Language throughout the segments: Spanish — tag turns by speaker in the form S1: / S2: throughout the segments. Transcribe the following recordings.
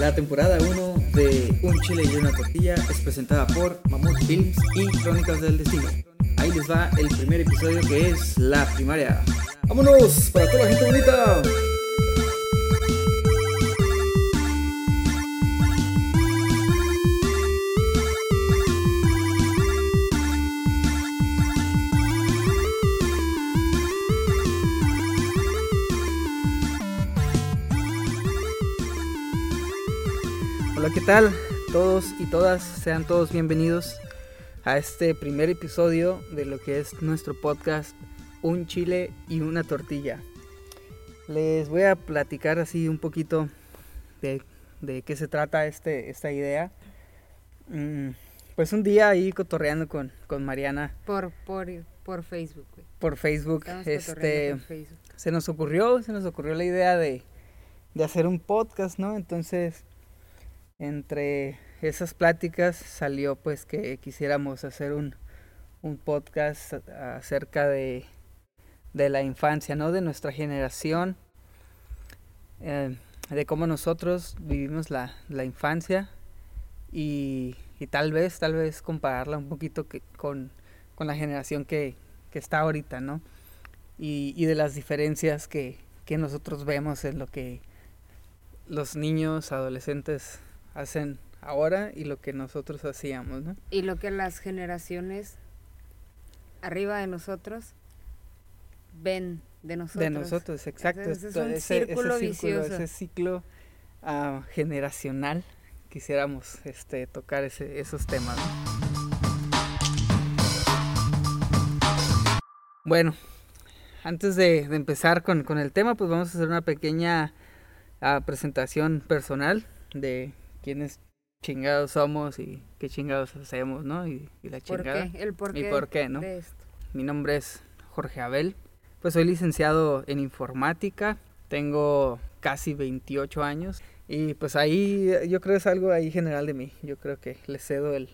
S1: La temporada 1 de Un Chile y una Tortilla es presentada por Mamut Films y Crónicas del Destino. Ahí les va el primer episodio que es La Primaria. ¡Vámonos! ¡Para toda la gente bonita! Hola, ¿qué tal? Todos y todas, sean todos bienvenidos a este primer episodio de lo que es nuestro podcast Un chile y una tortilla. Les voy a platicar así un poquito de, de qué se trata este, esta idea. Mm, pues un día ahí cotorreando con, con Mariana
S2: Por, por, por Facebook, güey.
S1: por Facebook,
S2: Estamos
S1: este,
S2: cotorreando por Facebook.
S1: se nos ocurrió, se nos ocurrió la idea de, de hacer un podcast, ¿no? Entonces, entre esas pláticas salió pues que quisiéramos hacer un, un podcast acerca de, de la infancia, ¿no? De nuestra generación, eh, de cómo nosotros vivimos la, la infancia y, y tal vez, tal vez compararla un poquito que, con, con la generación que, que está ahorita, ¿no? y, y de las diferencias que, que nosotros vemos en lo que los niños, adolescentes hacen ahora y lo que nosotros hacíamos, ¿no?
S2: Y lo que las generaciones arriba de nosotros ven de nosotros.
S1: De nosotros, exacto.
S2: Ese es un
S1: ese,
S2: círculo
S1: ese
S2: vicioso.
S1: ese ciclo ah, generacional, quisiéramos este, tocar ese, esos temas. ¿no? Bueno, antes de, de empezar con, con el tema, pues vamos a hacer una pequeña ah, presentación personal de quiénes chingados somos y qué chingados hacemos, ¿no? Y, y la
S2: ¿Por
S1: chingada.
S2: qué? El por
S1: ¿Y
S2: qué,
S1: por qué, no?
S2: de esto.
S1: Mi nombre es Jorge Abel. Pues soy licenciado en informática. Tengo casi 28 años. Y pues ahí yo creo es algo ahí general de mí. Yo creo que le cedo el,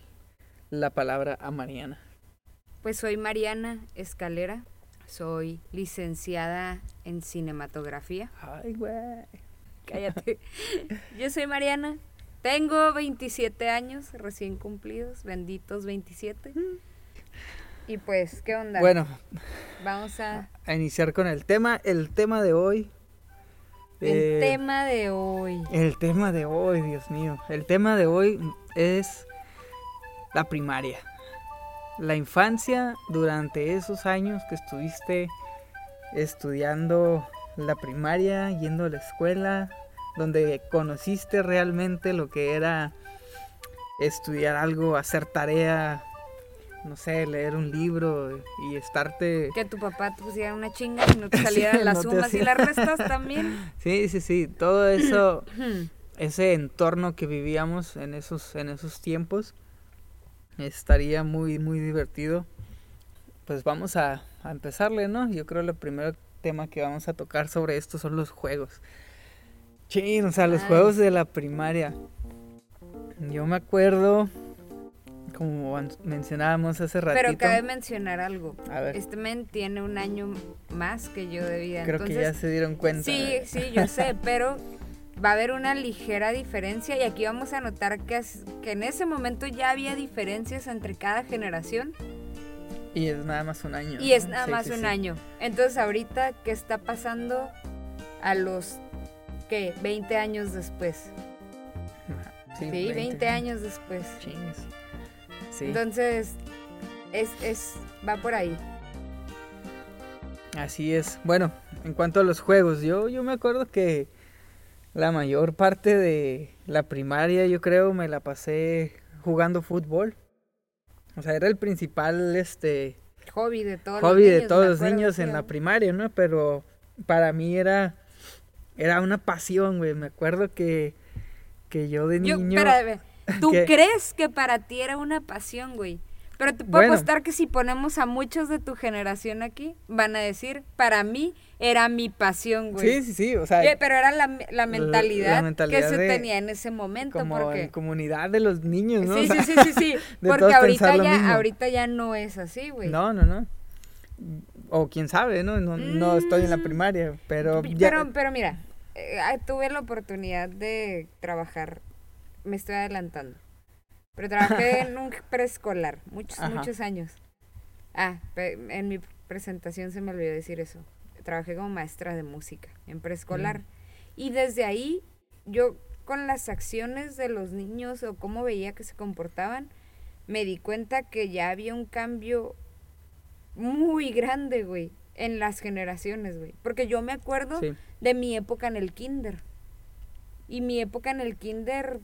S1: la palabra a Mariana.
S2: Pues soy Mariana Escalera. Soy licenciada en cinematografía.
S1: Ay, güey.
S2: Cállate. Yo soy Mariana. Tengo 27 años recién cumplidos. Benditos 27. Y pues, ¿qué onda?
S1: Bueno,
S2: Vamos a...
S1: a iniciar con el tema. El tema de hoy.
S2: El
S1: eh,
S2: tema de hoy.
S1: El tema de hoy, Dios mío. El tema de hoy es la primaria. La infancia durante esos años que estuviste estudiando la primaria, yendo a la escuela, donde conociste realmente lo que era estudiar algo, hacer tarea, no sé, leer un libro y estarte...
S2: Que tu papá te pusiera una chinga y no te salieran
S1: Sí,
S2: las
S1: no
S2: sumas y las restas también.
S1: Sí, sí, sí, todo eso... ese entorno que vivíamos en esos, en esos tiempos estaría muy, muy divertido. Pues vamos a, a empezarle, ¿no? Yo creo que el primer tema que vamos a tocar sobre esto son los juegos. Chin, o sea, los
S2: Ay.
S1: juegos de la primaria. Yo me acuerdo, como mencionábamos hace ratito.
S2: Pero cabe mencionar algo.
S1: A ver,
S2: Este men tiene un año más que yo de vida.
S1: creo
S2: Entonces,
S1: que ya se dieron cuenta.
S2: Sí, sí, yo sé, pero va a haber una ligera diferencia y aquí vamos a notar que, es- que en ese momento ya había diferencias entre cada generación
S1: Y es nada más un año.
S2: y es nada
S1: Sí,
S2: más
S1: sí,
S2: un
S1: sí.
S2: año. Entonces ahorita, ¿qué está pasando a los, qué, 20 años después?
S1: Ajá,
S2: Sí, 20, años después.
S1: Chingues. Sí.
S2: Entonces, es, es, va por ahí.
S1: Así es. Bueno, en cuanto a los juegos, yo, yo me acuerdo que la mayor parte de la primaria, yo creo, me la pasé jugando fútbol. O sea, era el principal este
S2: Hobby de todos
S1: hobby
S2: los
S1: de
S2: niños.
S1: todos
S2: me
S1: los niños
S2: sí,
S1: en la primaria, ¿no? Pero para mí era era una pasión, güey. Me acuerdo que que yo de
S2: Yo,
S1: niño
S2: ¿tú crees que para ti era una pasión, güey? Pero te puedo
S1: Bueno.
S2: apostar que si ponemos a muchos de tu generación aquí, van a decir, para mí era mi pasión, güey.
S1: Sí, sí, sí, o sea,
S2: Eh, pero era la, la mentalidad,
S1: mentalidad
S2: que se
S1: de-
S2: tenía en ese momento,
S1: como
S2: porque...
S1: en comunidad de los niños, ¿no? O
S2: Sí,
S1: sea,
S2: sí, sí, sí, sí, porque ahorita ya, ahorita ya no es así, güey.
S1: No, no, no. O quién sabe, ¿no? No, no estoy en la
S2: Mm.
S1: primaria, pero
S2: P-
S1: ya...
S2: Pero, pero mira, eh, ah, tuve la oportunidad de trabajar, me estoy adelantando, pero trabajé en un preescolar, muchos,
S1: Ajá.
S2: muchos años. Ah, en mi presentación se me olvidó decir eso. Trabajé como maestra de música en preescolar.
S1: Mm.
S2: Y desde ahí, yo con las acciones de los niños o cómo veía que se comportaban, me di cuenta que ya había un cambio muy grande, güey, en las generaciones, güey. Porque yo me acuerdo
S1: Sí.
S2: de mi época en el kinder. Y mi época en el kinder,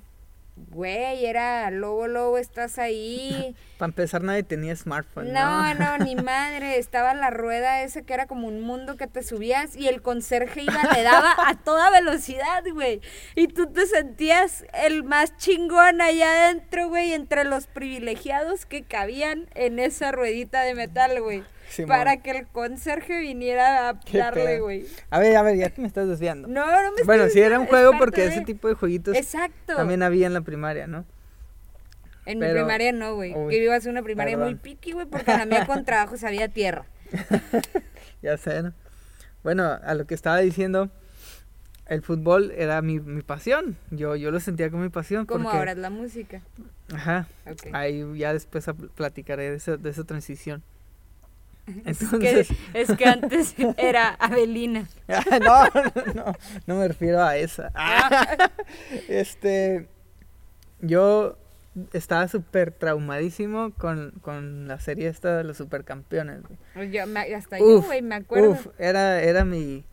S2: güey, era lobo, lobo, estás ahí.
S1: Para empezar, nadie tenía smartphone. No,
S2: No, no, ni madre. Estaba la rueda esa que era como un mundo que te subías y el conserje iba, le daba a toda velocidad, güey. Y tú te sentías el más chingón allá adentro, güey, entre los privilegiados que cabían en esa ruedita de metal, güey.
S1: Simón.
S2: Para que el conserje viniera a
S1: Qué
S2: darle, güey.
S1: A ver, a ver, ya te me estás desviando.
S2: No, no me
S1: bueno,
S2: estoy
S1: sí era un
S2: es
S1: juego porque
S2: de-
S1: ese tipo de jueguitos
S2: Exacto.
S1: también había en la primaria, ¿no?
S2: En mi primaria no, güey. Que iba a ser una primaria muy piqui, güey, porque la mía con trabajos había tierra.
S1: Ya sé, ¿no? Bueno, a lo que estaba diciendo, el fútbol era mi, mi pasión. Yo, yo lo sentía como mi pasión.
S2: Como
S1: porque,
S2: ahora es la música.
S1: Ajá.
S2: Ok.
S1: Ahí ya después platicaré de esa, de esa transición.
S2: Es que, es que antes era Avelina.
S1: no, no, no, no me refiero a esa.
S2: Ah.
S1: Este, yo estaba súper traumadísimo con, con la serie esta de los supercampeones. güey.
S2: Yo me- hasta yo,
S1: Uf,
S2: güey, me acuerdo.
S1: Uf, era, era mi,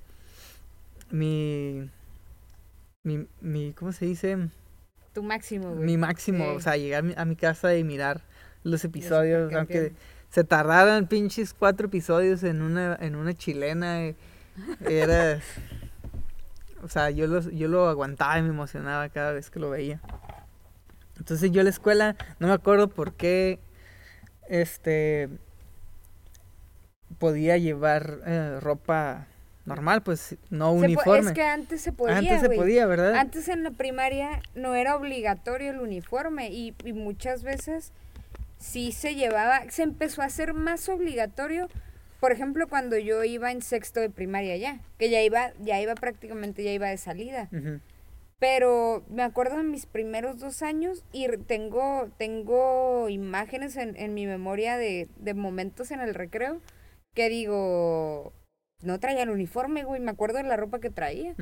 S1: mi, mi, mi, ¿cómo se dice?
S2: Tu máximo, güey.
S1: Mi máximo,
S2: Sí.
S1: o sea, llegar a mi, a mi casa y mirar los episodios, aunque. Se tardaran pinches cuatro episodios en una, en una chilena, eh, era, o sea, yo, los, yo lo aguantaba y me emocionaba cada vez que lo veía. Entonces yo a la escuela, no me acuerdo por qué, este, podía llevar eh, ropa normal, pues no uniforme.
S2: Es que antes se podía,
S1: Antes se podía, ¿verdad?
S2: Antes en la primaria no era obligatorio el uniforme y, y muchas veces sí se llevaba, se empezó a hacer más obligatorio, por ejemplo, cuando yo iba en sexto de primaria ya, que ya iba, ya iba prácticamente, ya iba de salida. Pero me acuerdo de mis primeros dos años y tengo, tengo imágenes en, en mi memoria de, de momentos en el recreo que digo, no traía el uniforme, güey, me acuerdo de la ropa que traía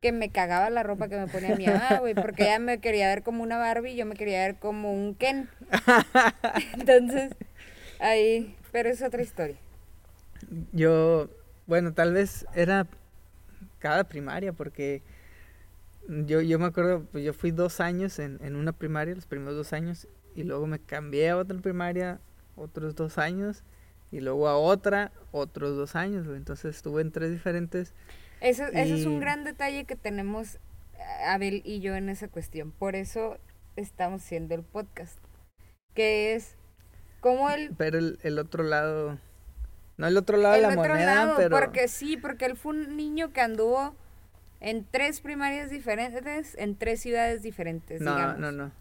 S2: que me cagaba la ropa que me ponía mi mamá, güey, porque ella me quería ver como una Barbie y yo me quería ver como un Ken. Entonces, ahí, pero es otra historia.
S1: Yo, bueno, tal vez era cada primaria, porque yo, yo me acuerdo, pues yo fui dos años en, en una primaria, los primeros dos años, y luego me cambié a otra primaria, otros dos años, y luego a otra, otros dos años, güey. entonces estuve en tres diferentes.
S2: Eso, eso es un gran detalle que tenemos eh, Abel y yo en esa cuestión. Por eso estamos haciendo el podcast. Que es como el,
S1: Pero el, el otro lado, no el otro lado de la
S2: otro
S1: moneda,
S2: lado.
S1: pero...
S2: Porque sí, porque él fue un niño que anduvo en tres primarias diferentes, en tres ciudades diferentes,
S1: No,
S2: digamos.
S1: no, no.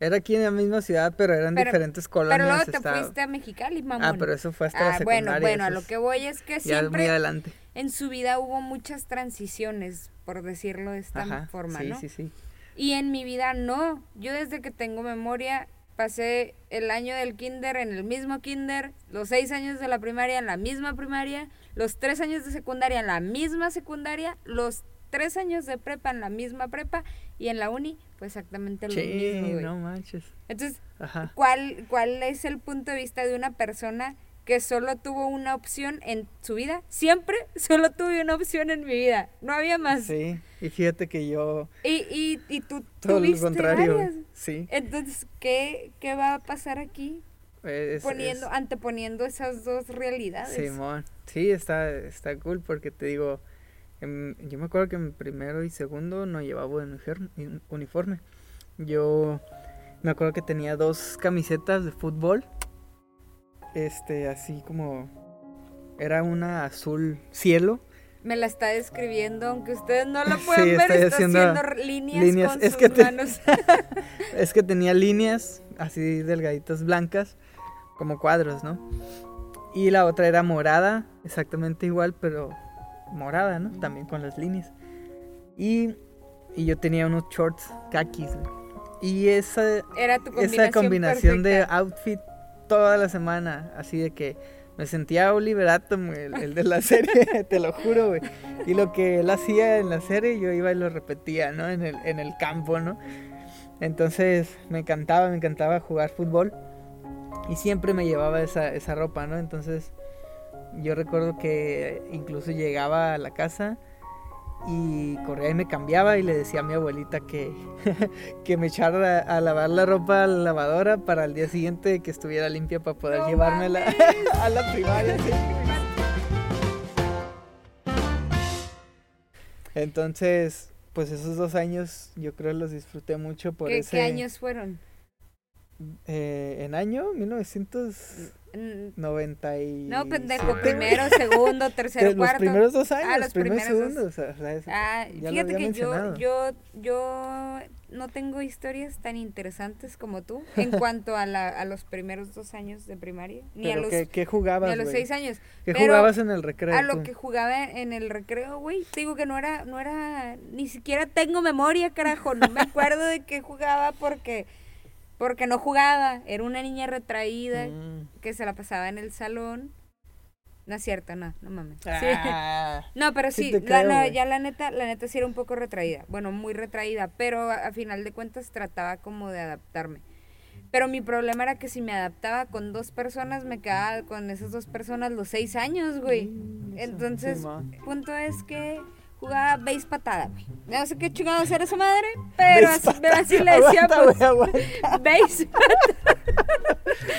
S1: Era aquí en la misma ciudad, pero eran
S2: Pero-
S1: diferentes colonias.
S2: Pero luego te
S1: estaba-
S2: fuiste a Mexicali, mamón.
S1: Ah, pero eso fue hasta la
S2: Ah, bueno,
S1: secundaria.
S2: bueno, a
S1: eso
S2: lo que voy es que
S1: muy
S2: siempre
S1: adelante.
S2: en su vida hubo muchas transiciones, por decirlo de esta
S1: Ajá,
S2: forma,
S1: sí,
S2: ¿no?
S1: sí, sí.
S2: Y en mi vida no. Yo desde que tengo memoria pasé el año del kinder en el mismo kinder, los seis años de la primaria en la misma primaria, los tres años de secundaria en la misma secundaria, los tres años de prepa en la misma prepa y en la uni fue exactamente lo mismo.
S1: no manches.
S2: Entonces,
S1: Ajá.
S2: ¿cuál, ¿cuál es el punto de vista de una persona que solo tuvo una opción en su vida? Siempre solo tuve una opción en mi vida, no había más.
S1: Sí, y fíjate que yo
S2: Y, y, y tú
S1: todo lo
S2: tuviste
S1: contrario.
S2: varias.
S1: Sí.
S2: Entonces, ¿qué, ¿qué va a pasar aquí?
S1: es-
S2: Poniendo,
S1: es-
S2: anteponiendo esas dos realidades.
S1: Simón. Sí, está, está cool porque te digo, yo me acuerdo que en primero y segundo no llevaba uniforme, uniforme. Yo me acuerdo que tenía dos camisetas de fútbol. Este, así como era una azul cielo.
S2: Me la está describiendo, aunque ustedes no lo
S1: Sí,
S2: pueden ver, está
S1: haciendo
S2: haciendo líneas,
S1: líneas.
S2: con
S1: Es
S2: sus
S1: que te-
S2: manos.
S1: Es que tenía líneas así delgaditas blancas, como cuadros, ¿no? Y la otra era morada, exactamente igual, pero morada, ¿no? También con las líneas. Y, y yo tenía unos shorts kakis. Y esa,
S2: Era tu combinación,
S1: esa combinación de outfit toda la semana, así de que me sentía Oliver Atom, el de la serie, te lo juro, güey. Y lo que él hacía en la serie, yo iba y lo repetía, ¿no? En el, en el campo, ¿no? Entonces me encantaba, me encantaba jugar fútbol. Y siempre me llevaba esa, esa ropa, ¿no? Entonces yo recuerdo que incluso llegaba a la casa y corría y me cambiaba y le decía a mi abuelita que, que me echara a, lavar la ropa a la lavadora para el día siguiente que estuviera limpia para poder
S2: no
S1: llevármela a la primaria. Entonces, pues esos dos años yo creo los disfruté mucho por
S2: ¿Qué,
S1: ese...
S2: ¿Qué años fueron?
S1: Eh, en año 1900...
S2: 90
S1: y...
S2: No, pendejo, primero, segundo, tercero,
S1: los
S2: cuarto.
S1: Ah, los primeros dos años,
S2: ah, los
S1: primeros.
S2: Dos.
S1: O sea, es,
S2: ah, fíjate que yo, yo, yo no tengo historias tan interesantes como tú en cuanto a, la, a los primeros dos años de primaria. Ni a los,
S1: ¿qué, jugabas,
S2: ni a los seis años.
S1: ¿Qué jugabas en el recreo?
S2: A lo que jugaba en el recreo, güey. Te digo que no era, no era, ni siquiera tengo memoria, carajo. No me acuerdo de qué jugaba porque porque no jugaba, era una niña retraída
S1: Mm.
S2: que se la pasaba en el salón. No es cierto, no, no mames. Sí.
S1: Ah,
S2: No, pero
S1: Sí
S2: la-
S1: creo,
S2: no,
S1: güey.
S2: ya la neta, la neta sí era un poco retraída. Bueno, muy retraída, pero a, a final de cuentas trataba como de adaptarme. Pero mi problema era que si me adaptaba con dos personas, me quedaba con esas dos personas los seis años, güey.
S1: Mm,
S2: Entonces, punto es que jugaba base patada, güey. No sé qué chingados era esa madre, pero
S1: Base
S2: así, así le decía,
S1: Aguanta,
S2: pues, base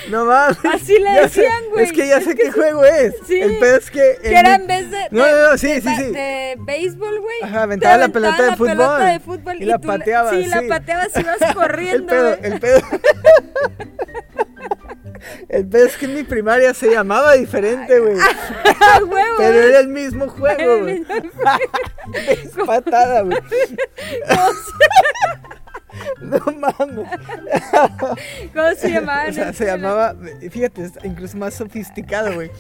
S1: No mames.
S2: Así le decían, güey.
S1: Es que ya sé qué juego es.
S2: Sí.
S1: El pedo es que.
S2: que era en vez de,
S1: No, no, no, sí,
S2: de
S1: sí, sí.
S2: de béisbol, güey.
S1: Ajá, aventaba la pelota de
S2: la pelota
S1: fútbol.
S2: de fútbol
S1: Y la
S2: tú
S1: pateabas,
S2: Sí, la
S1: sí.
S2: pateabas y ibas
S1: El
S2: corriendo,
S1: pedo,
S2: güey.
S1: el pedo. El es que en mi primaria se llamaba diferente, güey. Pero era el mismo juego, güey. patada, güey.
S2: ¿Cómo se,
S1: No mames.
S2: cómo se llamaba?
S1: O sea, se llamaba, fíjate, incluso más sofisticado, güey.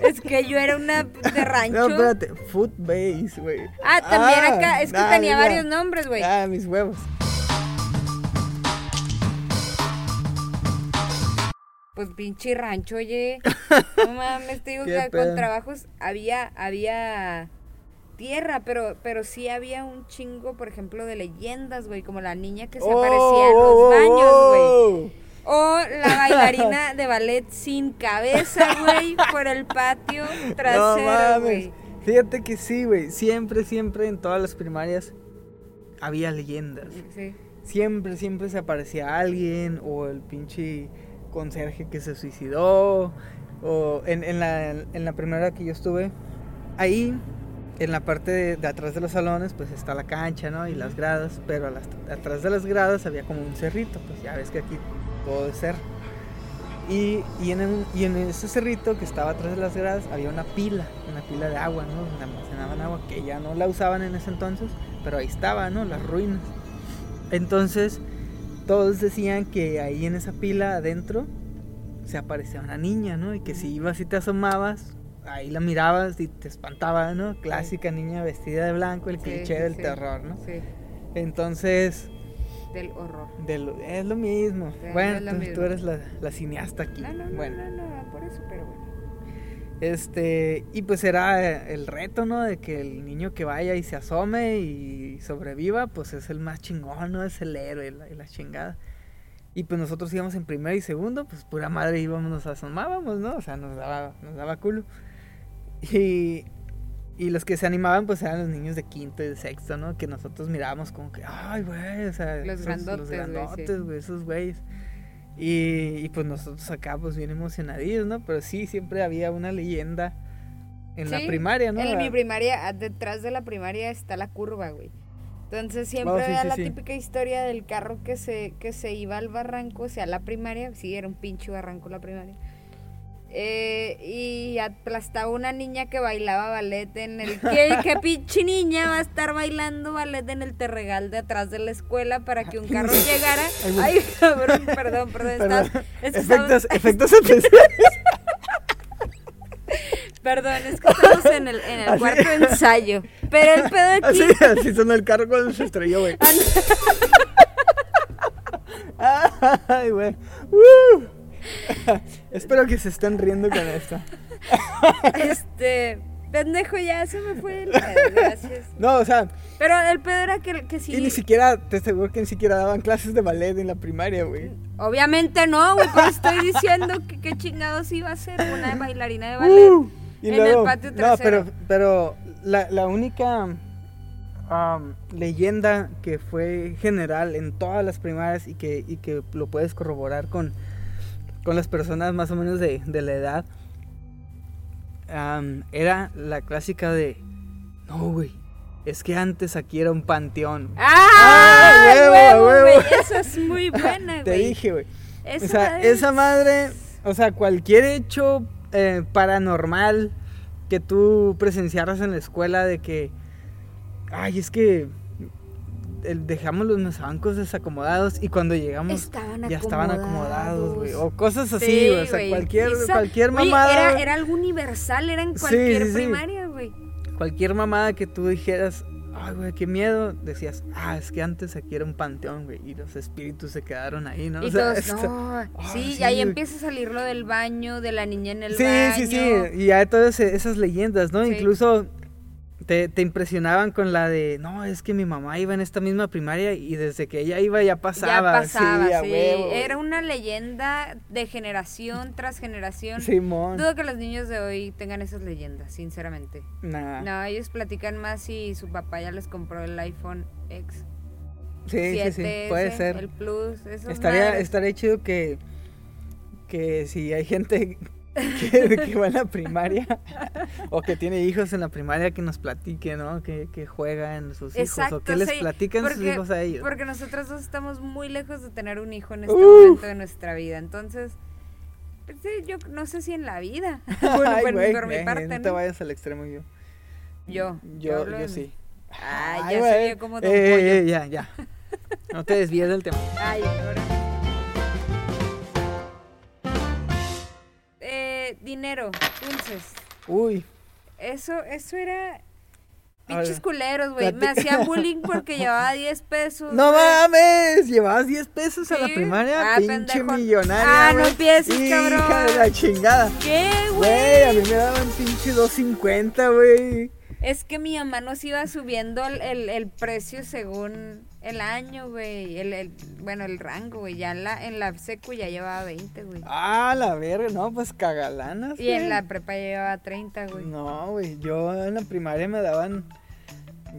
S2: Es que yo era una de rancho.
S1: No, espérate, foot base, güey.
S2: ah, también
S1: Ah,
S2: acá. Es que
S1: ah,
S2: tenía varios nombres, güey.
S1: Ah, mis huevos.
S2: Pues pinche rancho, oye. No mames, te digo que
S1: pedo.
S2: con trabajos había, había tierra, pero, pero sí había un chingo, por ejemplo, de leyendas, güey. Como la niña que se
S1: Oh,
S2: aparecía en
S1: oh,
S2: los
S1: oh,
S2: baños, güey. O la bailarina de ballet sin cabeza, güey, por el patio
S1: No
S2: trasero,
S1: mames.
S2: güey.
S1: Fíjate que sí, güey. Siempre, siempre en todas las primarias había leyendas.
S2: Sí.
S1: Siempre, siempre se aparecía alguien o el pinche conserje que se suicidó. O en, en la, en la primera que yo estuve, ahí en la parte de, de atrás de los salones, pues está la cancha, ¿no? Y las gradas, pero a las- atrás de las gradas había como un cerrito, pues ya ves que aquí todo es cerro. Y, y, en y en ese cerrito que estaba atrás de las gradas había una pila, una pila de agua, ¿no? Donde almacenaban agua, que ya no la usaban en ese entonces, pero ahí estaba, ¿no? Las ruinas. Entonces, todos decían que ahí en esa pila adentro se aparecía una niña, ¿no? Y que si ibas y te asomabas, ahí la mirabas y te espantaba, ¿no? Clásica niña vestida de blanco, el
S2: Sí,
S1: cliché
S2: sí,
S1: del terror, ¿no?
S2: Sí,
S1: Entonces,
S2: del horror.
S1: de lo- es lo mismo. Bueno, tú,
S2: mismo.
S1: tú eres la, la cineasta aquí.
S2: No, no, no,
S1: bueno,
S2: no, no, por eso, pero bueno.
S1: Este, y pues era eh, el reto, ¿no? De que el niño que vaya y se asome y sobreviva, pues es el más chingón, ¿no? Es el héroe y la, y la chingada. Y pues nosotros íbamos en primero y segundo, pues pura madre íbamos, nos asomábamos, ¿no? O sea, nos daba, nos daba culo. Y, y los que se animaban, pues eran los niños de quinto y de sexto, ¿no? Que nosotros mirábamos como que, ay, güey, o sea,
S2: Los
S1: esos-
S2: grandotes,
S1: los
S2: güey, sí.
S1: grandotes, güey, esos güeyes. Y, y pues nosotros acá, pues bien emocionadillos, ¿no? Pero sí, siempre había una leyenda en la primaria, ¿no?
S2: En mi
S1: Ah,
S2: primaria, ah, detrás de la primaria está la curva, güey. Entonces siempre
S1: Oh, sí, sí,
S2: la típica historia del carro que se, que se iba al barranco, o sea, la primaria, sí, era un pinche barranco la primaria. Eh, y aplastaba una niña que bailaba ballet en el... ¿Qué, qué pinche niña va a estar bailando ballet en el terregal de atrás de la escuela para que un carro llegara?
S1: Ay,
S2: cabrón, perdón, perdón.
S1: Perdón. Efectos, efectos especiales.
S2: Perdón, es que estamos en el, en el
S1: Así-
S2: cuarto ensayo. Pero el pedo aquí.
S1: Así, así sonó el carro cuando se estrelló, güey. Ay, güey. ¡Woo! Espero que se estén riendo con esto.
S2: Este. Pendejo, ya se me fue el pedo, gracias.
S1: No, o sea,
S2: Pero el pedo era que, que sí.
S1: y ni siquiera, te aseguro que ni siquiera daban clases de ballet en la primaria, güey.
S2: Obviamente no, güey, pero estoy diciendo que qué chingados iba a ser una bailarina de ballet.
S1: Uh, y
S2: en
S1: luego-
S2: el patio
S1: No,
S2: trasero.
S1: pero, pero la, la única leyenda que fue general en todas las primarias y que, y que lo puedes corroborar con, con las personas más o menos de, de la edad era la clásica de no, güey. Es que antes aquí era un panteón.
S2: ¡Ah!
S1: ¡Ah, huevo,
S2: huevo! Esa es muy buena,
S1: Te
S2: güey.
S1: dije, güey.
S2: Esa
S1: o sea,
S2: madre
S1: esa
S2: es-
S1: madre, o sea, cualquier hecho eh, paranormal que tú presenciaras en la escuela de que, ay, es que el- dejamos los mesabancos desacomodados y cuando llegamos
S2: Estaban
S1: ya estaban acomodados, güey. O cosas así,
S2: Sí.
S1: O sea, cualquier,
S2: Esa-
S1: cualquier
S2: Oye,
S1: mamada.
S2: era, era algo universal, era en
S1: Sí,
S2: cualquier
S1: sí, sí.
S2: primaria, güey.
S1: Cualquier mamada que tú dijeras, ay, güey, qué miedo, decías, ah, es que antes aquí era un panteón, güey. Y los espíritus se quedaron ahí, ¿no?
S2: Y
S1: O sea,
S2: todos,
S1: esto-
S2: no. Sí,
S1: sí,
S2: y ahí
S1: güey.
S2: empieza a salir lo del baño, de la niña en el
S1: Sí,
S2: baño.
S1: sí, sí. Y hay todas esas leyendas, ¿no?
S2: Sí.
S1: Incluso te, te impresionaban con la de, no, es que mi mamá iba en esta misma primaria y desde que ella iba ya pasaba.
S2: ya pasaba,
S1: sí.
S2: Era una leyenda de generación tras generación.
S1: Simón.
S2: Dudo que los niños de hoy tengan esas leyendas, sinceramente.
S1: Nah.
S2: No, ellos platican más si su papá ya les compró el iPhone X.
S1: Sí, sí, sí,
S2: 7S,
S1: puede ser.
S2: El Plus,
S1: Estaría,
S2: madres.
S1: estaría chido que, que si hay gente que, que va en la primaria o que tiene hijos en la primaria que nos platique, ¿no? Que, que juega en sus hijos o que les
S2: sí,
S1: platican sus hijos a ellos.
S2: Porque nosotros dos estamos muy lejos de tener un hijo en este
S1: Uf.
S2: momento de nuestra vida. Entonces, pues, sí, yo no sé si en la vida. bueno,
S1: Ay,
S2: por,
S1: güey,
S2: por mi parte,
S1: no te
S2: ¿no?
S1: vayas al extremo yo.
S2: Yo,
S1: Yo, yo
S2: mí.
S1: sí.
S2: Ay, ya
S1: güey.
S2: se vio como
S1: eh, eh, ya, ya. No te desvíes del tema.
S2: Ay, ahora. Dinero, dulces.
S1: Uy,
S2: Eso, eso era.
S1: A
S2: Pinches culeros, güey. Me hacían bullying porque llevaba 10 pesos.
S1: no mames, llevabas 10 pesos a la
S2: Sí.
S1: primaria,
S2: Ah,
S1: pinche
S2: pendejo.
S1: millonaria.
S2: Ah, no empieces,
S1: Hija
S2: cabrón.
S1: de la chingada.
S2: ¿Qué,
S1: Güey, a
S2: güey?
S1: mí me daban pinche 250, güey.
S2: Es que mi mamá nos iba subiendo el, el, el precio según el año, güey. El, el, bueno, el rango, güey. Ya en la, en la secu ya llevaba 20, güey.
S1: Ah, la verga, no, pues cagalanas.
S2: Y en la prepa ya llevaba 30, güey.
S1: No, güey, yo en la primaria me daban,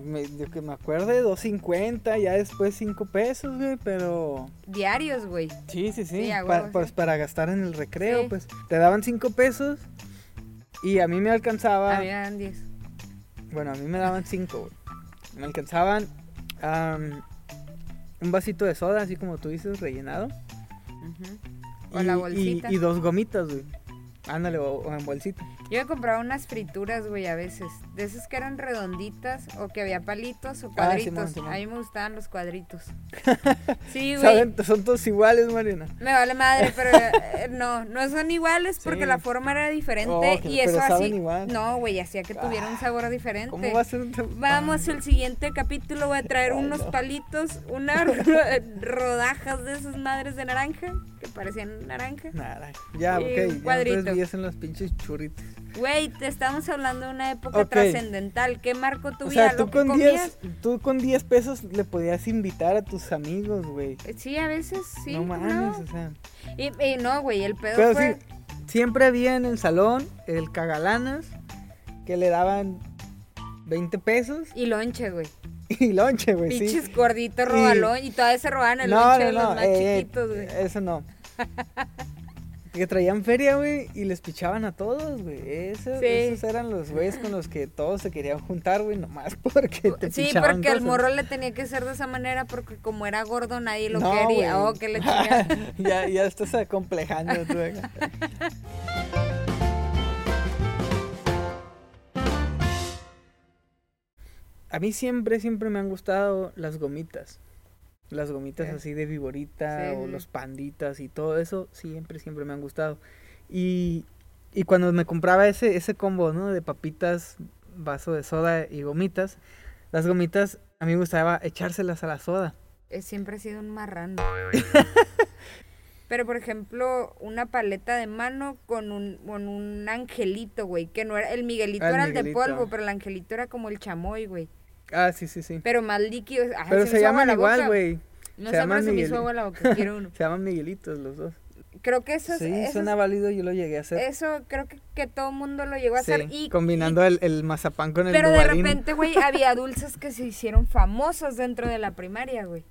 S1: me, yo que me acuerde, 250, ya después 5 pesos, güey, pero...
S2: Diarios, güey.
S1: Sí, sí, sí,
S2: Sí, a
S1: pa-
S2: huevo,
S1: pues
S2: sí.
S1: para gastar en el recreo,
S2: Sí.
S1: pues te daban 5 pesos y a mí me alcanzaba,
S2: A mí me dan 10.
S1: bueno, a mí me daban 5, güey. Me alcanzaban am, un vasito de soda, así como tú dices, rellenado.
S2: O
S1: y,
S2: la
S1: y-
S2: bolsita.
S1: y dos gomitas, güey. Ándale, o, o en bolsita.
S2: Yo me compraba unas frituras, güey, a veces. De esas que eran redonditas o que había palitos o
S1: Ah,
S2: cuadritos. A mí me gustaban los cuadritos. sí, güey.
S1: ¿Saben? Son todos iguales, Mariana.
S2: Me vale madre, pero eh, no, no son iguales porque
S1: Sí.
S2: la forma era diferente
S1: Oh,
S2: y eso así.
S1: igual.
S2: No, güey, hacía que tuviera un sabor diferente.
S1: ¿Cómo va a ser un
S2: Vamos al siguiente capítulo, voy a traer unos
S1: no.
S2: palitos, unas ro- rodajas de esas madres de naranja que parecían naranja.
S1: Nada, ya,
S2: Y
S1: ok. Ya en los pinches churritos.
S2: Güey, te estamos hablando de una época trascendental. ¿Qué marcó tu
S1: O
S2: vida?
S1: sea, tú
S2: ¿Lo que
S1: con, 10,
S2: comías?
S1: tú con 10 pesos le podías invitar a tus amigos, güey.
S2: Eh, Sí, a veces sí.
S1: no mames,
S2: ¿no?
S1: o sea.
S2: Y, y no, güey, el pedo
S1: Pero
S2: fue...
S1: sí, siempre había en el salón el cagalanas que le daban 20 pesos
S2: Y lonche, güey.
S1: y lonche, pues sí.
S2: Pinches gorditos
S1: Y-
S2: robalón y todavía se roban el
S1: no,
S2: lonche
S1: no,
S2: de los
S1: no,
S2: más
S1: eh,
S2: chiquitos, güey.
S1: Eso no. Que traían feria, güey, y les pichaban a todos, güey.
S2: Sí.
S1: Esos eran los güeyes con los que todos se querían juntar, güey, nomás porque te
S2: Sí,
S1: pichaban
S2: porque al morro le tenía que ser de esa manera porque como era gordo nadie lo
S1: No,
S2: quería.
S1: güey.
S2: Oh, que le
S1: ya, ya estás acomplejando tú. A mí siempre, siempre me han gustado las gomitas. Las gomitas
S2: Sí.
S1: así de viborita
S2: Sí,
S1: o los panditas y todo eso, siempre, siempre me han gustado. Y y cuando me compraba ese, ese combo, ¿no? De papitas, vaso de soda y gomitas, las gomitas a mí me gustaba echárselas a la soda.
S2: Eh, Siempre he sido un marrano. Pero, por ejemplo, una paleta de mano con un, con un angelito, güey. Que no era. El Miguelito
S1: Ah, el
S2: era el de polvo, pero el angelito era como el chamoy, güey.
S1: Ah, sí, sí, sí.
S2: Pero más líquido. Ay,
S1: Pero se llaman
S2: la
S1: igual, güey.
S2: No
S1: Se
S2: sé, pero
S1: llaman
S2: se me hizo
S1: Miguel-
S2: agua la boca. Quiero uno.
S1: Se llaman Miguelitos los dos.
S2: Creo que eso es.
S1: Sí,
S2: eso,
S1: suena válido, yo lo llegué a hacer.
S2: eso creo que, que todo mundo lo llegó a
S1: Sí,
S2: hacer. Y,
S1: combinando el, el mazapán con el
S2: Pero de repente, güey, había dulces que se hicieron famosos dentro de la primaria, güey.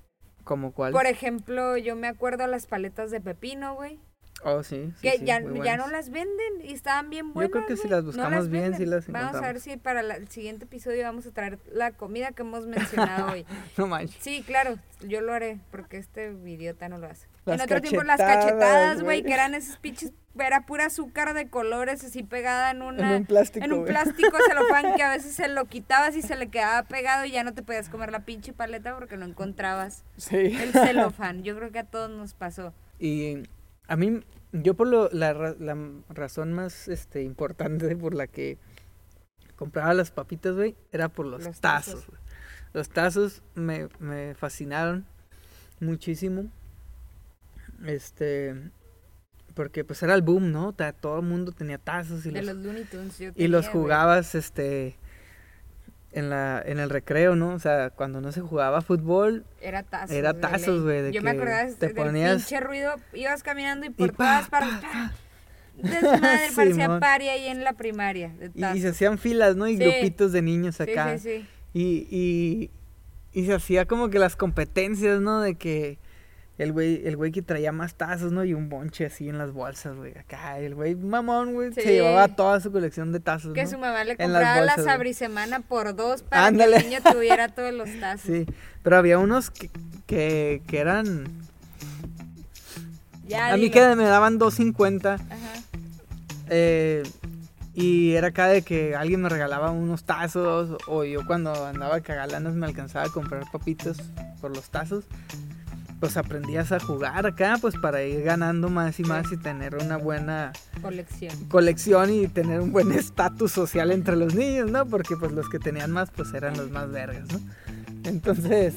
S1: ¿Como cuál?
S2: Por ejemplo, yo me acuerdo las paletas de pepino, güey.
S1: Oh, sí, sí,
S2: que
S1: sí,
S2: ya, no las venden y estaban bien buenas.
S1: creo que si
S2: güey.
S1: las
S2: No
S1: buscamos bien, sí las
S2: Vamos a ver
S1: encontramos.
S2: si para la- el siguiente episodio vamos a traer la comida que hemos mencionado hoy.
S1: No manches.
S2: Sí, claro, yo lo haré porque este idiota no lo hace.
S1: Las
S2: en otro tiempo las
S1: cachetadas,
S2: güey, que eran esos pinches, era pura azúcar de colores así pegada en una...
S1: En un plástico,
S2: En un plástico celofán que a veces se lo quitabas y se le quedaba pegado y ya no te podías comer la pinche paleta porque no encontrabas
S1: Sí.
S2: el celofán. Yo creo que a todos nos pasó.
S1: Y a mí, yo por lo, la, ra- la razón más este, importante por la que compraba las papitas, güey, era por los,
S2: Los
S1: tazos. Los tazos me, me fascinaron muchísimo. Este, porque pues era el boom, ¿no? Todo el mundo tenía tazos y
S2: De
S1: los,
S2: los Looney Tunes. yo
S1: y los
S2: güey.
S1: jugabas, este, en la, en el recreo, ¿no? O sea, cuando no se jugaba fútbol,
S2: Era tazos.
S1: Era tazos, güey, de
S2: Yo me
S1: que
S2: acordaba
S1: te
S2: del
S1: ponías-
S2: pinche ruido, ibas caminando y
S1: y
S2: por
S1: pa,
S2: todas
S1: pa,
S2: partes.
S1: pa.
S2: Desmadre, parecía
S1: Simón.
S2: pari ahí en la primaria. De
S1: Y, y se hacían filas, ¿no? Y
S2: Sí.
S1: grupitos de niños
S2: Sí,
S1: acá.
S2: sí, sí.
S1: Y, y, y se hacía como que las competencias, ¿no? De que el güey, el güey que traía más tazos, ¿no? Y un bonche así en las bolsas, güey. Acá, el güey mamón, güey.
S2: Sí.
S1: Se llevaba toda su colección de tazos,
S2: Que
S1: ¿no?
S2: su mamá le compraba la
S1: bolsas, güey.
S2: sabrisemana por dos para
S1: Ándale.
S2: que el niño tuviera todos los tazos.
S1: Sí, pero había unos que, que, que eran...
S2: Ya,
S1: a mí que me daban 2.50
S2: Ajá.
S1: eh, y era acá de que alguien me regalaba unos tazos o yo cuando andaba cagalanas me alcanzaba a comprar papitas por los tazos. Pues aprendías a jugar acá, pues para ir ganando más y más y tener una buena
S2: Colección.
S1: colección y tener un buen estatus social entre los niños, ¿no? Porque pues los que tenían más pues eran los más vergas, ¿no? Entonces,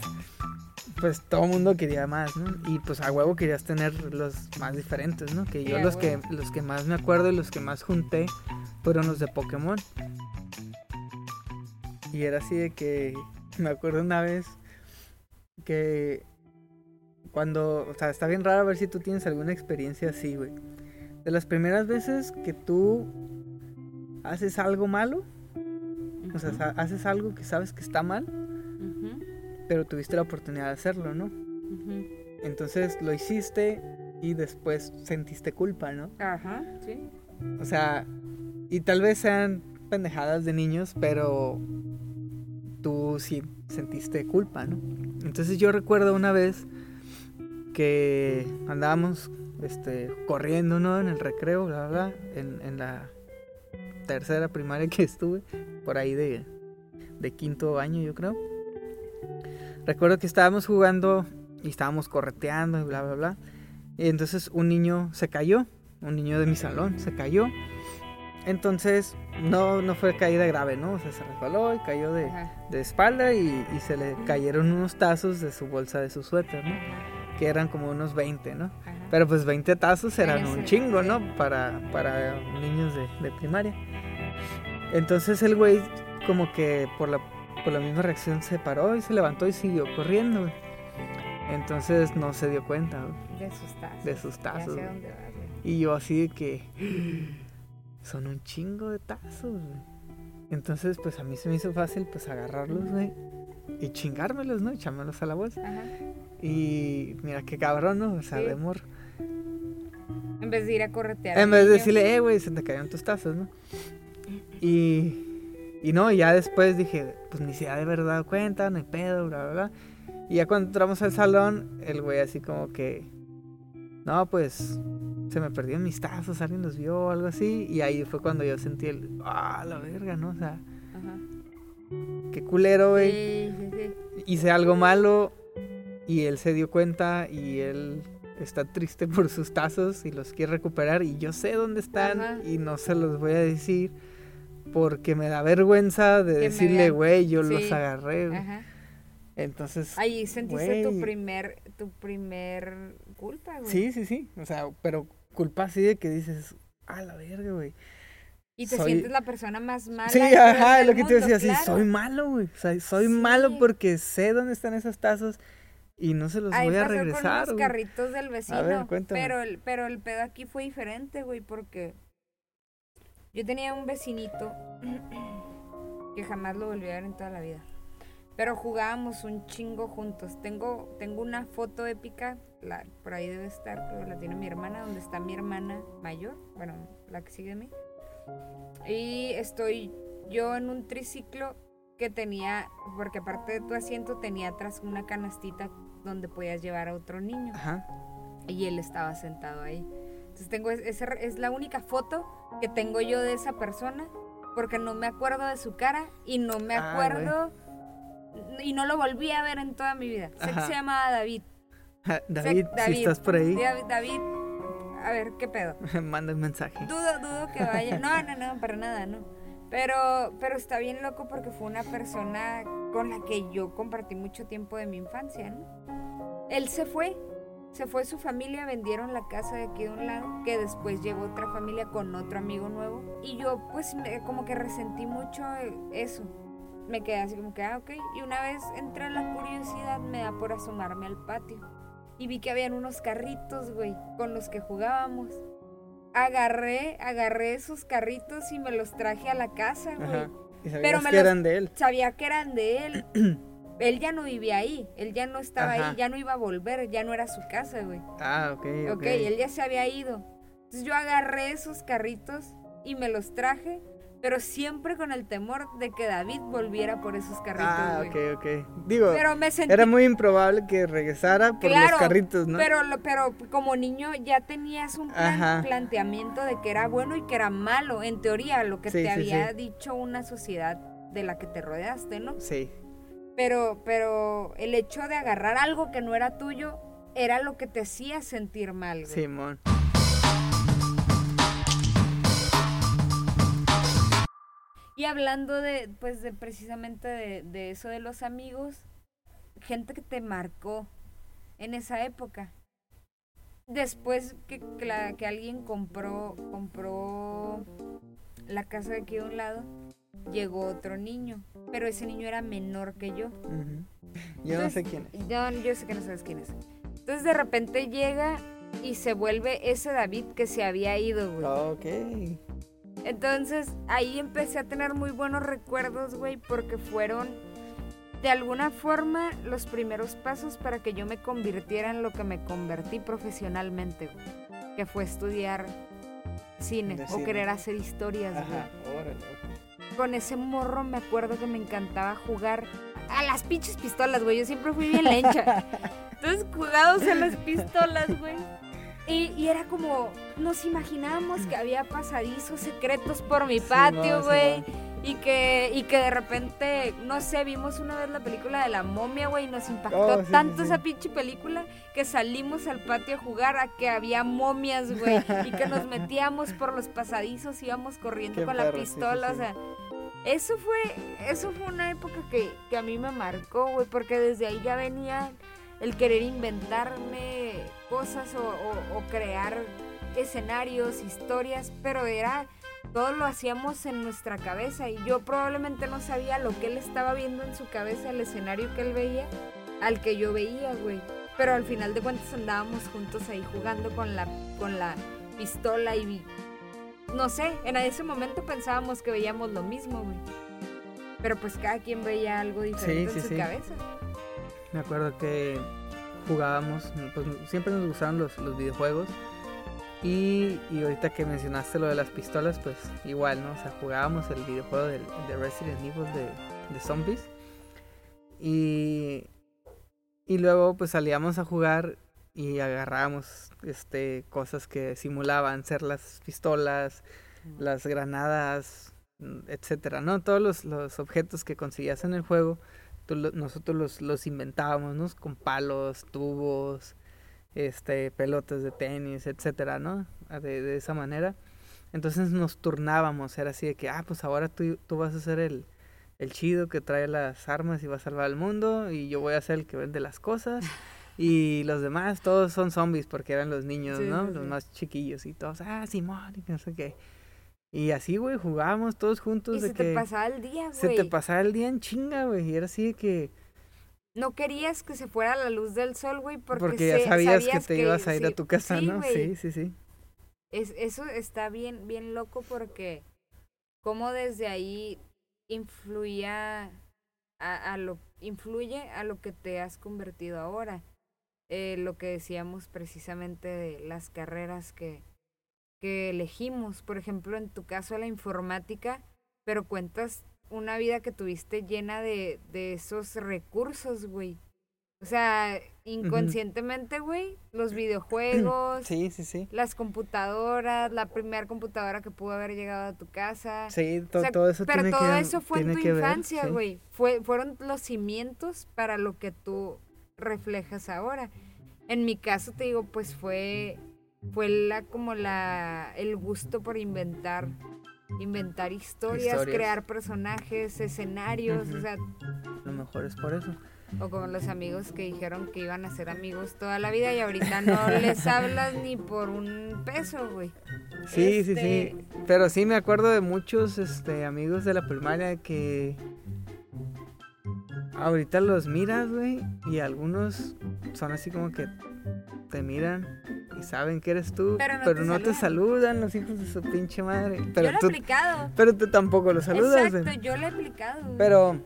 S1: pues todo el mundo quería más, ¿no? Y pues a huevo querías tener los más diferentes, ¿no? Que yo los que los que más me acuerdo y los que más junté fueron los de Pokémon. Y era así de que me acuerdo una vez que cuando, o sea, está bien raro a ver si tú tienes alguna experiencia así, güey. De las primeras veces que tú haces algo malo, o sea, haces algo que sabes que está mal, pero tuviste la oportunidad de hacerlo, ¿no? Entonces lo hiciste y después sentiste culpa, ¿no?
S2: Ajá, sí.
S1: O sea, y tal vez sean pendejadas de niños, pero tú sí sentiste culpa, ¿no? Entonces yo recuerdo una vez que andábamos este, corriendo, ¿no? En el recreo, bla, bla, bla, en, en la tercera primaria que estuve, por ahí de, de quinto año, yo creo. Recuerdo que estábamos jugando y estábamos correteando y bla, bla, bla. Y entonces un niño se cayó, un niño de mi salón se cayó. Entonces no, no fue caída grave, ¿no? O sea, se resbaló y cayó de, de espalda y, y se le cayeron unos tazos de su bolsa de su suéter, ¿no? Que eran como unos 20, ¿no?
S2: ajá.
S1: Pero pues 20 tazos eran
S2: Ese,
S1: un chingo. ¿no? Para, para niños de, de primaria. Entonces el güey como que por la, por la misma reacción se paró y se levantó y siguió corriendo, güey. Entonces no se dio cuenta, güey.
S2: De sus tazos.
S1: De sus
S2: Ya
S1: tazos,
S2: sé dónde vas, güey.
S1: Y yo así de que son un chingo de tazos, güey. Entonces, pues a mí se me hizo fácil pues agarrarlos, güey. Y chingármelos, ¿no? Echármelos a la bolsa.
S2: Ajá.
S1: Y mira qué cabrón, ¿no? O sea,
S2: Sí.
S1: de amor.
S2: En vez de ir a corretear.
S1: En vez de decirle, eh, güey, se te cayeron tus tazos, ¿no? Y, y no, ya después dije, pues ni se ha de haber dado cuenta, no hay pedo, bla, bla, bla. Y ya cuando entramos al salón, el güey así como que, no, pues se me perdieron mis tazos, alguien los vio o algo así. Y ahí fue cuando yo sentí el, ah, la verga, ¿no? O sea,
S2: Ajá.
S1: qué culero, güey.
S2: Sí, sí, sí.
S1: Hice algo malo y él se dio cuenta y él está triste por sus tazos y los quiere recuperar y yo sé dónde están
S2: Ajá.
S1: y no se los voy a decir porque me da vergüenza de
S2: Que
S1: decirle, güey, yo
S2: Sí.
S1: los agarré. güey".
S2: Ajá.
S1: Entonces,
S2: Ahí sentiste tu
S1: güey.
S2: primer, tu primer culpa, güey.
S1: sí, sí, sí, o sea, pero culpa así de que dices, a la verga, güey.
S2: Y te
S1: soy-
S2: sientes la persona más mala.
S1: Sí, ajá, lo que te decía, sí,
S2: claro.
S1: soy malo, güey. O sea, soy malo
S2: Sí.
S1: porque sé dónde están esos tazos y no se los
S2: Ahí
S1: voy a
S2: pasó con
S1: regresar.
S2: los
S1: güey.
S2: carritos del vecino.
S1: ver, cuéntame.
S2: pero, el, pero el pedo aquí fue diferente, güey, porque yo tenía un vecinito que jamás lo volví a ver en toda la vida. Pero jugábamos un chingo juntos. Tengo, tengo una foto épica, la, por ahí debe estar, pero la tiene mi hermana, donde está mi hermana mayor, bueno, la que sigue de mí. Y estoy yo en un triciclo que tenía, porque aparte de tu asiento tenía atrás una canastita donde podías llevar a otro niño
S1: Ajá.
S2: y él estaba sentado ahí. Entonces tengo es, esa es la única foto que tengo yo de esa persona porque no me acuerdo de su cara y no me
S1: Ah,
S2: acuerdo y no lo volví a ver en toda mi vida. Sé que se llamaba David. Sé-
S1: David, si estás por ahí,
S2: David, David, a ver, ¿qué pedo?
S1: manda un mensaje.
S2: Dudo, dudo que vaya. No, no, no, para nada, no. Pero, pero está bien loco porque fue una persona con la que yo compartí mucho tiempo de mi infancia. Él se fue, se fue su familia, vendieron la casa de aquí de un lado, que después llegó otra familia con otro amigo nuevo. Y yo pues como que resentí mucho eso. Me quedé así como que, ah, ok. Y una vez entré en la curiosidad, me da por asomarme al patio. Y vi que habían unos carritos, güey, con los que jugábamos agarré, agarré esos carritos y me los traje a la casa, güey. Pero me
S1: que
S2: los-
S1: eran de él.
S2: Sabía que eran de él. él ya no vivía ahí, él ya no estaba
S1: Ajá.
S2: ahí, ya no iba a volver, ya no era su casa, güey.
S1: Ah, ok, ok.
S2: ok, él ya se había ido. Entonces yo agarré esos carritos y me los traje, pero siempre con el temor de que David volviera por esos carritos,
S1: Ah,
S2: güey.
S1: ok, ok. Digo,
S2: Pero me sentí
S1: era muy improbable que regresara por
S2: Claro,
S1: los carritos, ¿no?
S2: Pero, pero como niño ya tenías un plan- planteamiento de que era bueno y que era malo, en teoría, lo que
S1: Sí,
S2: te
S1: sí,
S2: había
S1: sí.
S2: dicho una sociedad de la que te rodeaste, ¿no?
S1: Sí.
S2: Pero, pero el hecho de agarrar algo que no era tuyo era lo que te hacía sentir mal, güey.
S1: Simón.
S2: Y hablando de, pues, de precisamente de, de eso de los amigos, gente que te marcó en esa época. Después que, que, la- que alguien compró, compró la casa de aquí de un lado, llegó otro niño, pero ese niño era menor que yo.
S1: Yo no sé quién es.
S2: Yo, yo sé que no sabes quién es. Entonces de repente llega y se vuelve ese David que se había ido, güey.
S1: Ok.
S2: Entonces ahí empecé a tener muy buenos recuerdos, güey, porque fueron de alguna forma los primeros pasos para que yo me convirtiera en lo que me convertí profesionalmente, güey. Que fue estudiar cine o querer hacer historias, güey.
S1: Órale.
S2: Con ese morro me acuerdo que me encantaba jugar a las pinches pistolas, güey. Yo siempre fui bien lencha. Entonces jugábamos a las pistolas, güey. Y, y era como, nos imaginábamos que había pasadizos secretos por mi patio, güey. Y que, y que de repente, no sé, vimos una vez la película de la momia, güey, y nos impactó
S1: Oh, sí,
S2: tanto esa pinche película que salimos al patio a jugar a que había momias, güey, y que nos metíamos por los pasadizos, íbamos corriendo
S1: Qué
S2: con la
S1: perro,
S2: pistola, o sea, eso fue, eso fue una época que, que a mí me marcó, güey, porque desde ahí ya venía el querer inventarme cosas o, o- o crear escenarios, historias, pero era, todo lo hacíamos en nuestra cabeza y yo probablemente no sabía lo que él estaba viendo en su cabeza, el escenario que él veía, al que yo veía, güey. Pero al final de cuentas andábamos juntos ahí jugando con la, con la pistola y vi- no sé, en ese momento pensábamos que veíamos lo mismo, güey. Pero pues cada quien veía algo diferente
S1: Sí,
S2: en
S1: sí,
S2: su
S1: sí.
S2: cabeza.
S1: Me acuerdo que jugábamos, pues siempre nos gustaron los, los videojuegos. Y, y ahorita que mencionaste lo de las pistolas, pues igual, ¿no? O sea, jugábamos el videojuego de Resident Evil de, de zombies. Y, y luego pues salíamos a jugar y agarrábamos este, cosas que simulaban ser las pistolas, las granadas, etcétera, ¿no? Todos los, los objetos que conseguías en el juego, tú nosotros los, los inventábamos, ¿no? Con palos, tubos, este, pelotas de tenis, etcétera, ¿no? De, de esa manera. Entonces nos turnábamos, era así de que, ah, pues ahora tú, tú vas a ser el, el chido que trae las armas y va a salvar al mundo y yo voy a ser el que vende las cosas y los demás todos son zombies porque eran los niños,
S2: Sí,
S1: ¿no?
S2: sí,
S1: Los más chiquillos y todos, ah, Simón, y no sé qué. Y así, güey, jugábamos todos juntos
S2: Y
S1: de
S2: se
S1: que
S2: te pasaba el día,
S1: se
S2: güey.
S1: te pasaba el día en chinga, güey, y era así de que
S2: No querías que se fuera la luz del sol, güey, porque,
S1: porque, ya
S2: se-
S1: sabías, que te ibas a ir
S2: sí,
S1: a tu casa,
S2: sí,
S1: ¿no?
S2: güey.
S1: Sí, sí, sí.
S2: Es, eso está bien, bien loco porque como desde ahí influía a, a lo influye a lo que te has convertido ahora. Eh, lo que decíamos precisamente de las carreras que, que elegimos. Por ejemplo, en tu caso la informática, pero cuentas una vida que tuviste llena de, de esos recursos, güey. O sea, inconscientemente, güey, los videojuegos,
S1: Sí, sí, sí.
S2: las computadoras, la primera computadora que pudo haber llegado a tu casa.
S1: Sí, to-
S2: O sea,
S1: todo eso
S2: pero
S1: tiene
S2: todo
S1: que
S2: eso fue en tu
S1: ver,
S2: infancia,
S1: sí.
S2: güey. Fue, fueron los cimientos para lo que tú reflejas ahora. En mi caso, te digo, pues fue, fue la, como la, el gusto por inventar, inventar historias,
S1: Historias.
S2: crear personajes, escenarios, o sea,
S1: A lo mejor es por eso.
S2: o como los amigos que dijeron que iban a ser amigos toda la vida y ahorita no les hablas ni por un peso, güey.
S1: Sí, sí,
S2: Este,
S1: sí. Pero sí me acuerdo de muchos este, amigos de la primaria que ahorita los miras, güey, y algunos son así como que te miran y saben que eres tú,
S2: Pero no
S1: pero
S2: te
S1: no te saludan los hijos de su pinche madre. Pero
S2: yo lo he
S1: tú,
S2: aplicado.
S1: pero tú tampoco los saludas.
S2: Exacto, yo lo he aplicado.
S1: Pero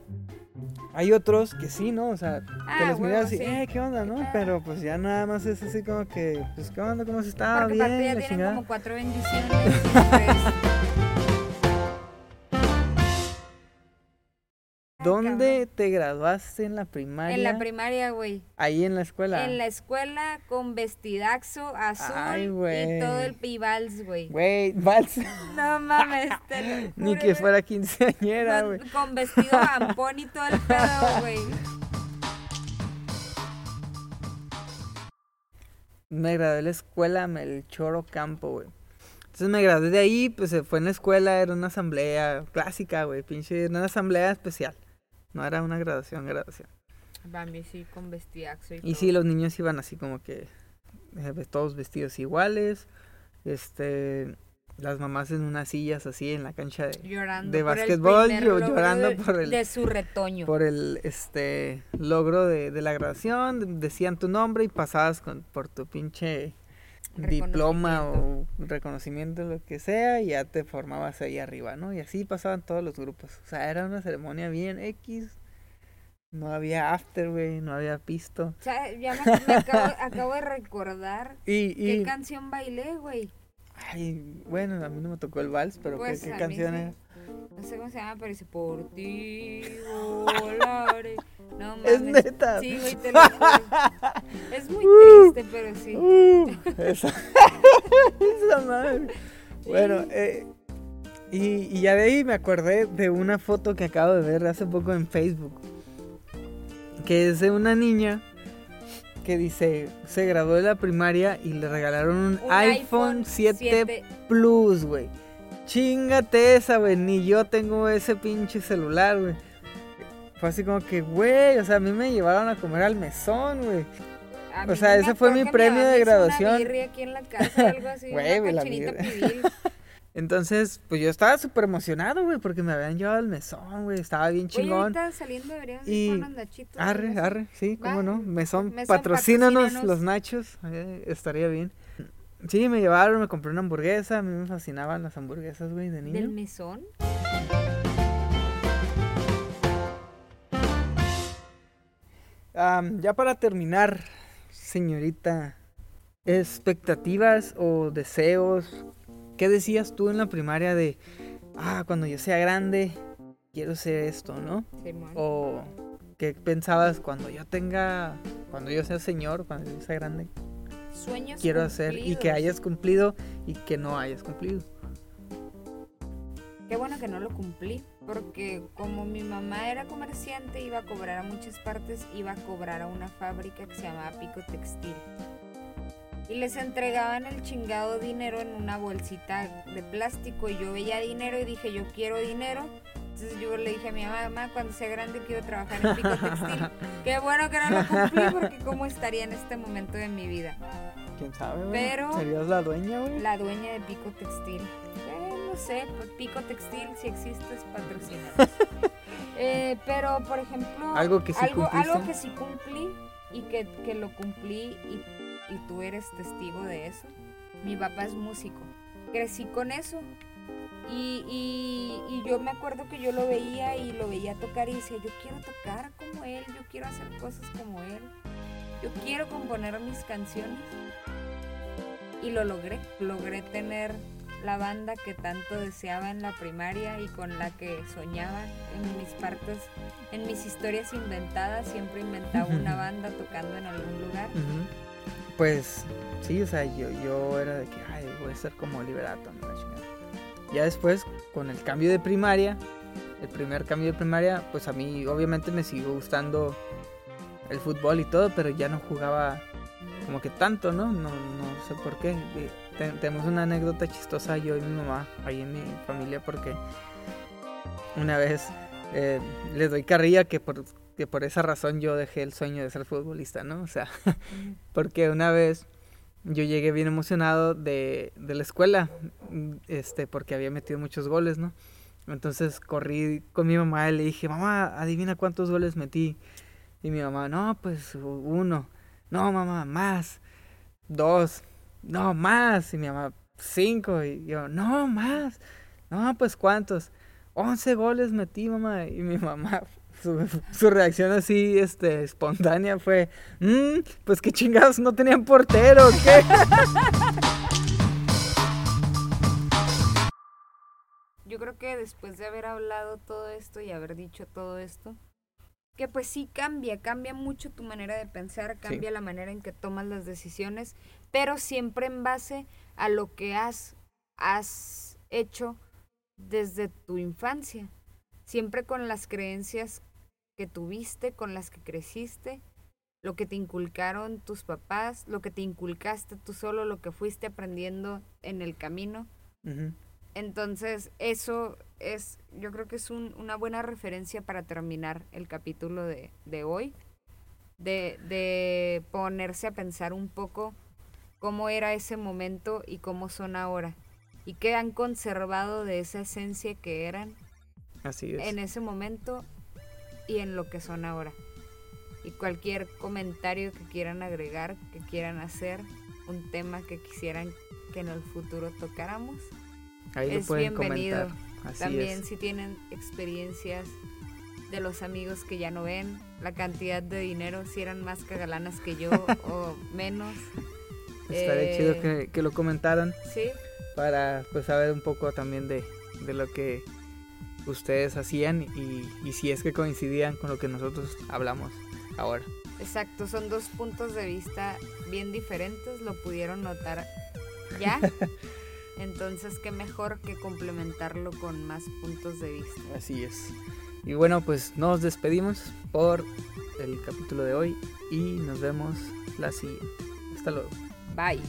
S1: hay otros que sí, ¿no? O sea, que
S2: Ah,
S1: los
S2: huevo,
S1: miras y,
S2: sí.
S1: eh, ¿qué onda, no? Pero pues ya nada más es así como que, pues, ¿qué onda? ¿Cómo se está?
S2: Porque
S1: Bien,
S2: ya tienen como cuatro bendiciones. pues,
S1: ¿Dónde te graduaste en la primaria?
S2: En la primaria, güey.
S1: Ahí en la escuela.
S2: En la escuela con vestidaxo azul
S1: Ay,
S2: y todo el pibals, güey.
S1: Güey, vals.
S2: No mames, te lo
S1: Ni que fuera quinceañera, güey.
S2: con, con vestido ampón y todo el pedo, güey.
S1: Me gradué de la escuela Melchor Ocampo, güey. Entonces me gradué de ahí, pues se fue en la escuela, era una asamblea clásica, güey, pinche, era una asamblea especial. No era una graduación, graduación.
S2: Bambi, sí, con vestidaxo y,
S1: Y
S2: todo.
S1: sí, los niños iban así como que eh, todos vestidos iguales. Este, las mamás en unas sillas así en la cancha de,
S2: llorando
S1: de
S2: por el
S1: básquetbol, yo llorando
S2: de,
S1: por el-
S2: de su retoño.
S1: por el este logro de, de la graduación, decían tu nombre y pasabas con, por tu pinche diploma o reconocimiento, lo que sea, y ya te formabas ahí arriba, ¿no? Y así pasaban todos los grupos. O sea, era una ceremonia bien X. No había after, güey, no había pisto.
S2: O sea, ya me, me acabo, acabo de recordar
S1: Y,
S2: qué canción bailé, güey.
S1: ay, bueno, a mí no me tocó el vals, pero ¿qué-
S2: Pues,
S1: ¿qué,
S2: mí
S1: canción
S2: sí.
S1: era?
S2: No sé cómo se llama, pero dice por ti volaré. No mames.
S1: Es neta.
S2: Sí, güey, te lo juro. Es muy triste, pero sí.
S1: Uh, esa, esa madre. Bueno, eh, y, y ya de ahí me acordé de una foto que acabo de ver hace poco en Facebook. Que es de una niña que dice, se graduó de la primaria y le regalaron un,
S2: Un
S1: iPhone 7, Plus, güey. Chingate esa, güey. Ni yo tengo ese pinche celular, güey. Fue así como que, güey, o sea, a mí me llevaron a comer al mesón, güey. O sea, ese fue mi premio de graduación.
S2: Una birria aquí en la casa, algo así.
S1: Güey,
S2: una
S1: la
S2: pibil.
S1: Entonces, pues yo estaba súper emocionado, güey, porque me habían llevado al mesón, güey. Estaba bien
S2: Oye,
S1: chingón.
S2: ahorita saliendo deberíamos
S1: Y-
S2: ir nachitos.
S1: Arre,
S2: así.
S1: arre, sí, cómo
S2: Va.
S1: no. Mesón,
S2: Mesón,
S1: patrocínanos
S2: patrocínanos.
S1: los nachos. eh, estaría bien. Sí, me llevaron, me compré una hamburguesa. A mí me fascinaban las hamburguesas, güey, de
S2: ¿Del
S1: niño.
S2: mesón?
S1: Ya para terminar, señorita, expectativas o deseos. ¿Qué decías tú en la primaria de, ah, cuando yo sea grande, quiero ser esto, ¿no?
S2: Simón.
S1: O qué pensabas cuando yo tenga, cuando yo sea señor, cuando yo sea grande,
S2: Sueños
S1: quiero hacer y que hayas cumplido y que no hayas cumplido.
S2: Qué bueno que no lo cumplí, porque como mi mamá era comerciante, iba a cobrar a muchas partes, iba a cobrar a una fábrica que se llamaba Pico Textil. y les entregaban el chingado dinero en una bolsita de plástico y yo veía dinero y dije yo quiero dinero entonces yo le dije a mi mamá, mamá, cuando sea grande quiero trabajar en Pico Textil. Qué bueno que no lo cumplí porque cómo estaría en este momento de mi vida.
S1: ¿Quién sabe, güey?
S2: Pero-
S1: ¿Serías la dueña, güey?
S2: La dueña de Pico Textil. No sé, pues Pico Textil, si existes, patrocina. eh, pero, por ejemplo,
S1: Algo que sí
S2: algo,
S1: cumpliste.
S2: algo que sí cumplí y que, que lo cumplí y, y tú eres testigo de eso. Mi papá es músico. Crecí con eso. Y, y, y yo me acuerdo que yo lo veía y lo veía tocar y decía, yo quiero tocar como él, yo quiero hacer cosas como él, yo quiero componer mis canciones. Y lo logré, logré tener la banda que tanto deseaba en la primaria y con la que soñaba en mis partes, en mis historias inventadas, siempre inventaba una banda tocando en algún lugar.
S1: Pues sí, o sea, yo, yo era de que, ay, voy a ser como Liberato, ¿no? Ya después, con el cambio de primaria, el primer cambio de primaria, pues a mí obviamente me siguió gustando el fútbol y todo, pero ya no jugaba como que tanto, ¿no? No, no sé por qué. Te- tenemos una anécdota chistosa yo y mi mamá ahí en mi familia porque una vez eh, le doy carrilla que por, que por esa razón yo dejé el sueño de ser futbolista, ¿no? O sea, porque una vez yo llegué bien emocionado de, de la escuela, este, porque había metido muchos goles, ¿no? Entonces corrí con mi mamá y le dije, mamá, adivina cuántos goles metí. Y mi mamá, no, pues uno. No, mamá, más. Dos. No, más. Y mi mamá, cinco. Y yo, no, más. No, pues cuántos. Once goles metí, mamá. Y mi mamá, su, su reacción así, este, espontánea fue, "Mm, pues qué chingados, no tenían portero, ¿o ¿qué?
S2: Yo creo que después de haber hablado todo esto y haber dicho todo esto, que pues sí cambia, cambia mucho tu manera de pensar, cambia la manera en que tomas las decisiones, pero siempre en base a lo que has, has hecho desde tu infancia, siempre con las creencias que tuviste, con las que creciste, lo que te inculcaron tus papás, lo que te inculcaste tú solo, lo que fuiste aprendiendo en el camino. Entonces, eso es, yo creo que es un- una buena referencia para terminar el capítulo de, de hoy, de, de ponerse a pensar un poco cómo era ese momento y cómo son ahora, y qué han conservado de esa esencia que eran
S1: Así es.
S2: en ese momento y en lo que son ahora. Y cualquier comentario que quieran agregar, que quieran hacer, un tema que quisieran que en el futuro tocáramos,
S1: Ahí lo
S2: es
S1: pueden
S2: bienvenido.
S1: comentar. Así
S2: También
S1: es.
S2: si tienen experiencias de los amigos que ya no ven, la cantidad de dinero, si eran más cagalanas que yo o menos.
S1: Estaría
S2: Eh,
S1: chido que, que lo comentaran
S2: Sí,
S1: para pues saber un poco también de, de lo que ustedes hacían y, y si es que coincidían con lo que nosotros hablamos ahora.
S2: exacto, son dos puntos de vista bien diferentes, lo pudieron notar ya. Entonces, qué mejor que complementarlo con más puntos de vista.
S1: Así es. Y bueno, pues nos despedimos por el capítulo de hoy y nos vemos la siguiente. Hasta luego.
S2: Bye.